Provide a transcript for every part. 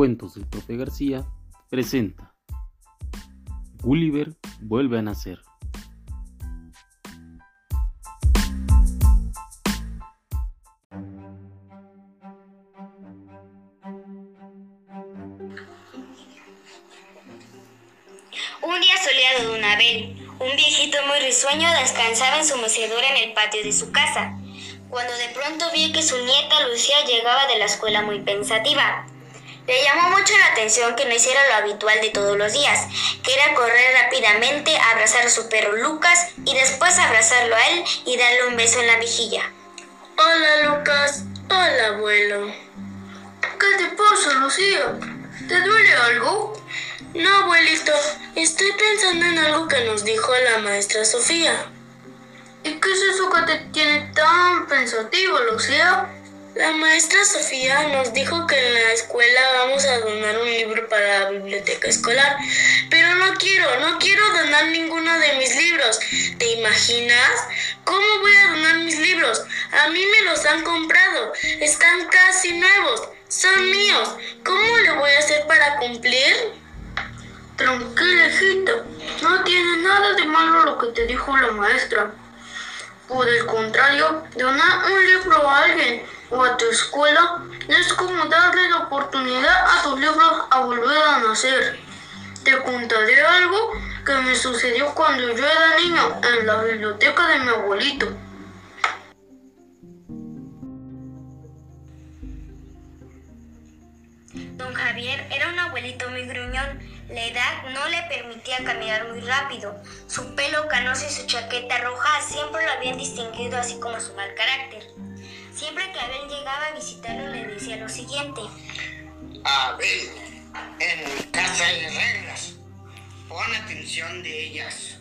Cuentos del Profe García presenta Gulliver vuelve a nacer. Un día soleado de un Abel, un viejito muy risueño descansaba en su mecedora en el patio de su casa, cuando de pronto vio que su nieta Lucía llegaba de la escuela muy pensativa. Le llamó mucho la atención que no hiciera lo habitual de todos los días, que era correr rápidamente, abrazar a su perro Lucas y después abrazarlo a él y darle un beso en la mejilla. Hola Lucas, hola abuelo. ¿Qué te pasa, Lucía? ¿Te duele algo? No, abuelito, estoy pensando en algo que nos dijo la maestra Sofía. ¿Y qué es eso que te tiene tan pensativo, Lucía? La maestra Sofía nos dijo que en la escuela vamos a donar un libro para la biblioteca escolar, pero no quiero, no quiero donar ninguno de mis libros. ¿Te imaginas? ¿Cómo voy a donar mis libros? A mí me los han comprado, están casi nuevos, son míos. ¿Cómo le voy a hacer para cumplir? Tranquila, hijita, no tiene nada de malo lo que te dijo la maestra. Por el contrario, donar un libro a alguien o a tu escuela es como darle la oportunidad a tus libros a volver a nacer. Te contaré algo que me sucedió cuando yo era niño en la biblioteca de mi abuelito. Don Javier era un abuelito muy gruñón. La edad no le permitía caminar muy rápido. Su pelo canoso y su chaqueta roja siempre lo habían distinguido, así como su mal carácter. Siempre que Abel llegaba a visitarlo le decía lo siguiente. Abel, en mi casa hay reglas. Pon atención de ellas.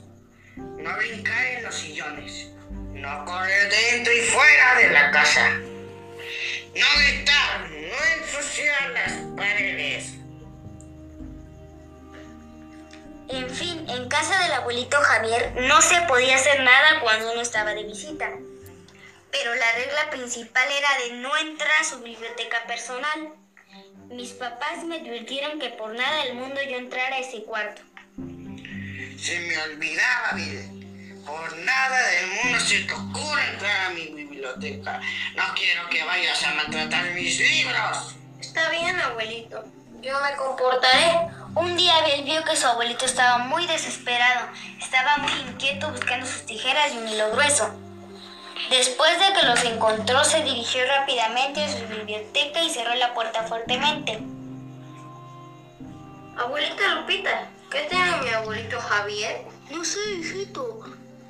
No brincar en los sillones. No correr dentro y fuera de la casa. No gritar, no ensuciar las paredes. En fin, en casa del abuelito Javier no se podía hacer nada cuando uno estaba de visita. Pero la regla principal era de no entrar a su biblioteca personal. Mis papás me advirtieron que por nada del mundo yo entrara a ese cuarto. Se me olvidaba, Abel. Por nada del mundo se te ocurre entrar a mi biblioteca. No quiero que vayas a maltratar mis libros. Está bien, abuelito. Yo me comportaré. Un día Abel vio que su abuelito estaba muy desesperado. Estaba muy inquieto buscando sus tijeras y un hilo grueso. Después de que los encontró, se dirigió rápidamente a su biblioteca y cerró la puerta fuertemente. Abuelita Lupita, ¿qué tiene mi abuelito Javier? No sé, hijito.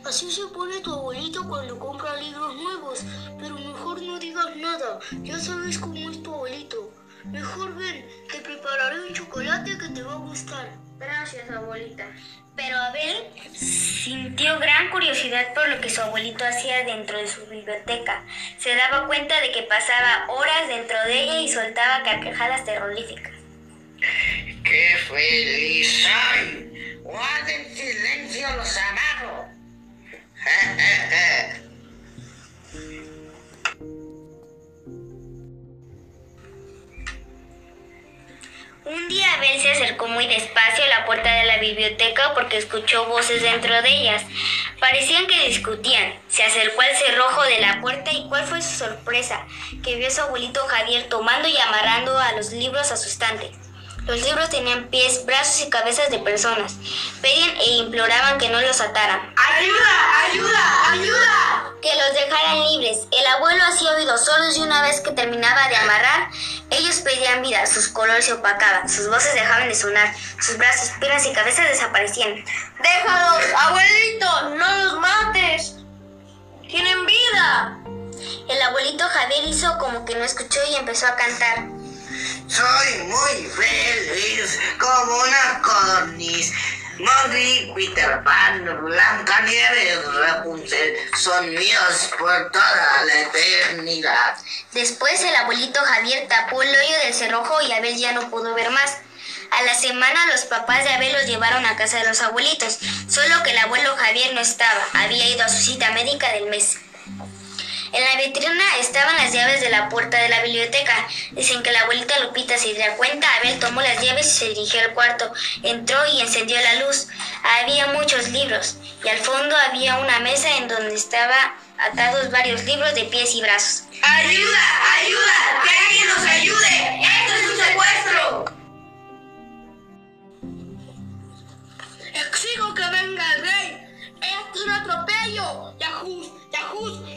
Así se pone tu abuelito cuando compra libros nuevos, pero mejor no digas nada. Ya sabes cómo es tu abuelito. Mejor ven, prepararé un chocolate que te va a gustar. Gracias, abuelita. Pero Abel sintió gran curiosidad por lo que su abuelito hacía dentro de su biblioteca. Se daba cuenta de que pasaba horas dentro de ella y soltaba carcajadas terroríficas. ¡Qué feliz soy! Guarden silencio los amarros. Un día Abel se acercó muy despacio a la puerta de la biblioteca porque escuchó voces dentro de ellas. Parecían que discutían. Se acercó al cerrojo de la puerta y cuál fue su sorpresa, que vio a su abuelito Javier tomando y amarrando a los libros a. Los libros tenían pies, brazos y cabezas de personas. Pedían e imploraban que no los ataran. ¡Ayuda! ¡Ayuda! ¡Ayuda! Que los dejaran libres. El abuelo hacía oídos sordos y una vez que terminaba de amarrar, ellos pedían vida, sus colores se opacaban, sus voces dejaban de sonar, sus brazos, piernas y cabezas desaparecían. ¡Déjalos! ¡Abuelito! ¡No los mates! ¡Tienen vida! El abuelito Javier hizo como que no escuchó y empezó a cantar. Soy muy feliz como una codorniz. Mogli, Peter Pan, Blancanieves, Rapunzel son míos por toda la eternidad. Después el abuelito Javier tapó el hoyo del cerrojo y Abel ya no pudo ver más. A la semana los papás de Abel los llevaron a casa de los abuelitos, solo que el abuelo Javier no estaba, había ido a su cita médica del mes. En la vitrina estaban las llaves de la puerta de la biblioteca. Dicen que la abuelita Lupita se dio cuenta. Abel tomó las llaves y se dirigió al cuarto. Entró y encendió la luz. Había muchos libros y al fondo había una mesa en donde estaba atados varios libros de pies y brazos. ¡Ayuda! ¡Ayuda! ¡Que alguien nos ayude! ¡Esto es un secuestro! Exijo que venga el rey. ¡Esto es un atropello! ¡Yahoo!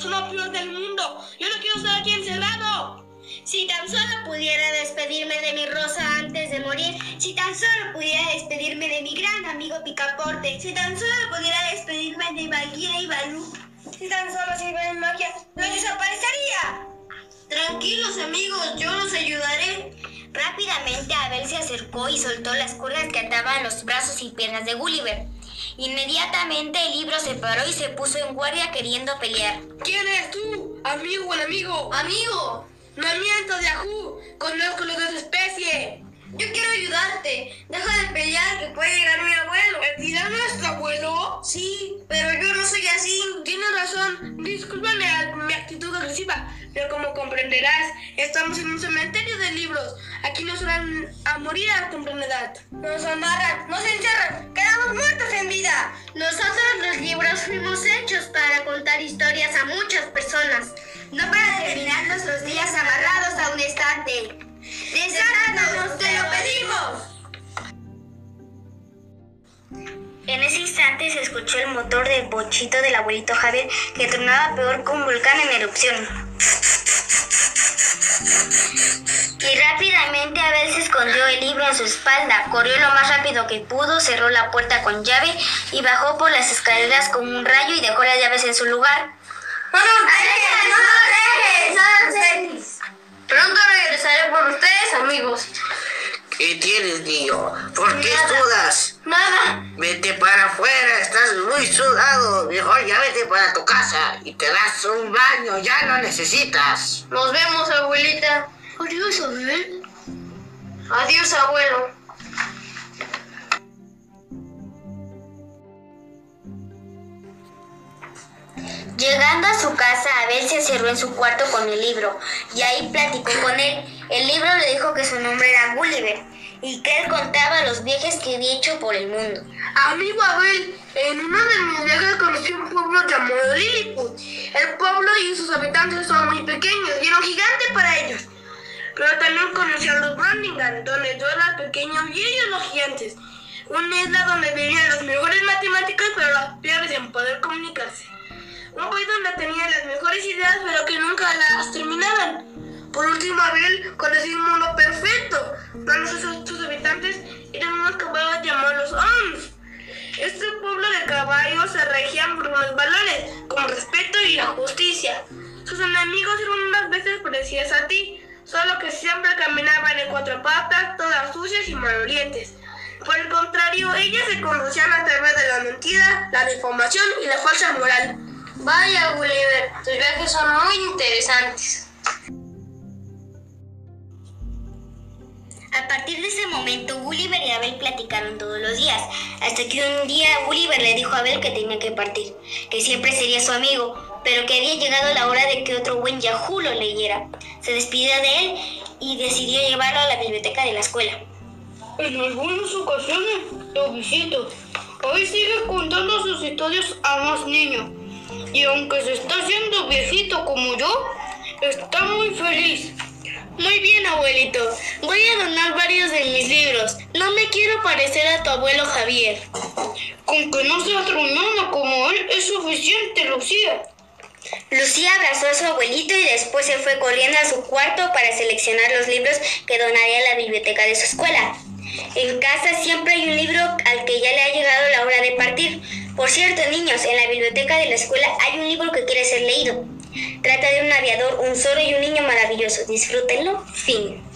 ¡Son los peores del mundo! ¡Yo no quiero estar aquí encerrado! Si tan solo pudiera despedirme de mi Rosa antes de morir, si tan solo pudiera despedirme de mi gran amigo Picaporte, si tan solo pudiera despedirme de Valkyria y Balú, si tan solo sirven magia, ¡lo desaparecería! Tranquilos amigos, yo los ayudaré. Rápidamente Abel se acercó y soltó las cuerdas que ataban los brazos y piernas de Gulliver. Inmediatamente el libro se paró y se puso en guardia queriendo pelear. ¿Quién eres tú? ¿Amigo o enemigo? ¡Amigo! ¡No mientas, Yahoo! ¡Conozco los de tu especie! Yo quiero ayudarte. Deja de pelear, que puede llegar mi abuelo. ¿El tirano es tu abuelo? Sí, pero yo no soy así. Tienes razón. Discúlpame mi actitud agresiva, pero como comprenderás, estamos en un cementerio de libros. Aquí nos van a morir a temprana edad. Nos amarran, nos encierran, quedamos muertos en vida. Nosotros los libros fuimos hechos para contar historias a muchas personas, no para terminar nuestros días amarrados a un estante. ¡Desátanos, te lo pedimos! En ese instante se escuchó el motor del bochito del abuelito Javier que tronaba peor que un volcán en erupción. Y rápidamente Abel se escondió el libro en su espalda, corrió lo más rápido que pudo, cerró la puerta con llave y bajó por las escaleras con un rayo y dejó las llaves en su lugar. ¡No nos dejes! ¡No nos dejes! Pronto regresaré por ustedes, amigos. ¿Qué tienes, niño? ¿Por qué sudas? Nada. Vete para afuera, estás muy sudado. Mejor ya vete para tu casa y te das un baño, ya lo necesitas. Nos vemos, abuelita. Adiós, Abel. Adiós, abuelo. Llegando a su casa, Abel se encerró en su cuarto con el libro y ahí platicó con él. El libro le dijo que su nombre era Gulliver y que él contaba los viajes que había hecho por el mundo. Amigo Abel, en uno de mis viajes conocí un pueblo llamado Lilliput. El pueblo y sus habitantes son muy pequeños y era un gigante para ellos. Pero también conocí a los Brandingham, donde yo era pequeño y ellos los gigantes. Una isla donde vivían los mejores matemáticos, pero los peores en poder comunicarse. Un país donde tenían las mejores ideas, pero que nunca las terminaban. Por último, Abel conocí un mundo perfecto, donde sus, sus habitantes eran unos caballos llamados Ons. Este pueblo de caballos se regían por unos valores, como respeto y la justicia. Sus enemigos eran unas veces parecidas a ti, solo que siempre caminaban en cuatro patas, todas sucias y malolientes. Por el contrario, ellas se conducían a través de la mentira, la deformación y la falsa moral. Vaya, Gulliver, tus viajes son muy interesantes. A partir de ese momento, Gulliver y Abel platicaron todos los días, hasta que un día Gulliver le dijo a Abel que tenía que partir, que siempre sería su amigo, pero que había llegado la hora de que otro buen Yahoo lo leyera. Se despidió de él y decidió llevarlo a la biblioteca de la escuela. En algunas ocasiones lo visito. Hoy sigue contando sus historias a más niños. Y aunque se está haciendo viejito como yo, está muy feliz. Muy bien, abuelito. Voy a donar varios de mis libros. No me quiero parecer a tu abuelo Javier. Con que no sea truñona como él es suficiente, Lucía. Lucía abrazó a su abuelito y después se fue corriendo a su cuarto para seleccionar los libros que donaría a la biblioteca de su escuela. En casa siempre hay un libro al que ya le ha llegado la hora de partir. Por cierto, niños, en la biblioteca de la escuela hay un libro que quiere ser leído. Trata de un aviador, un zorro y un niño maravilloso. Disfrútenlo. Fin.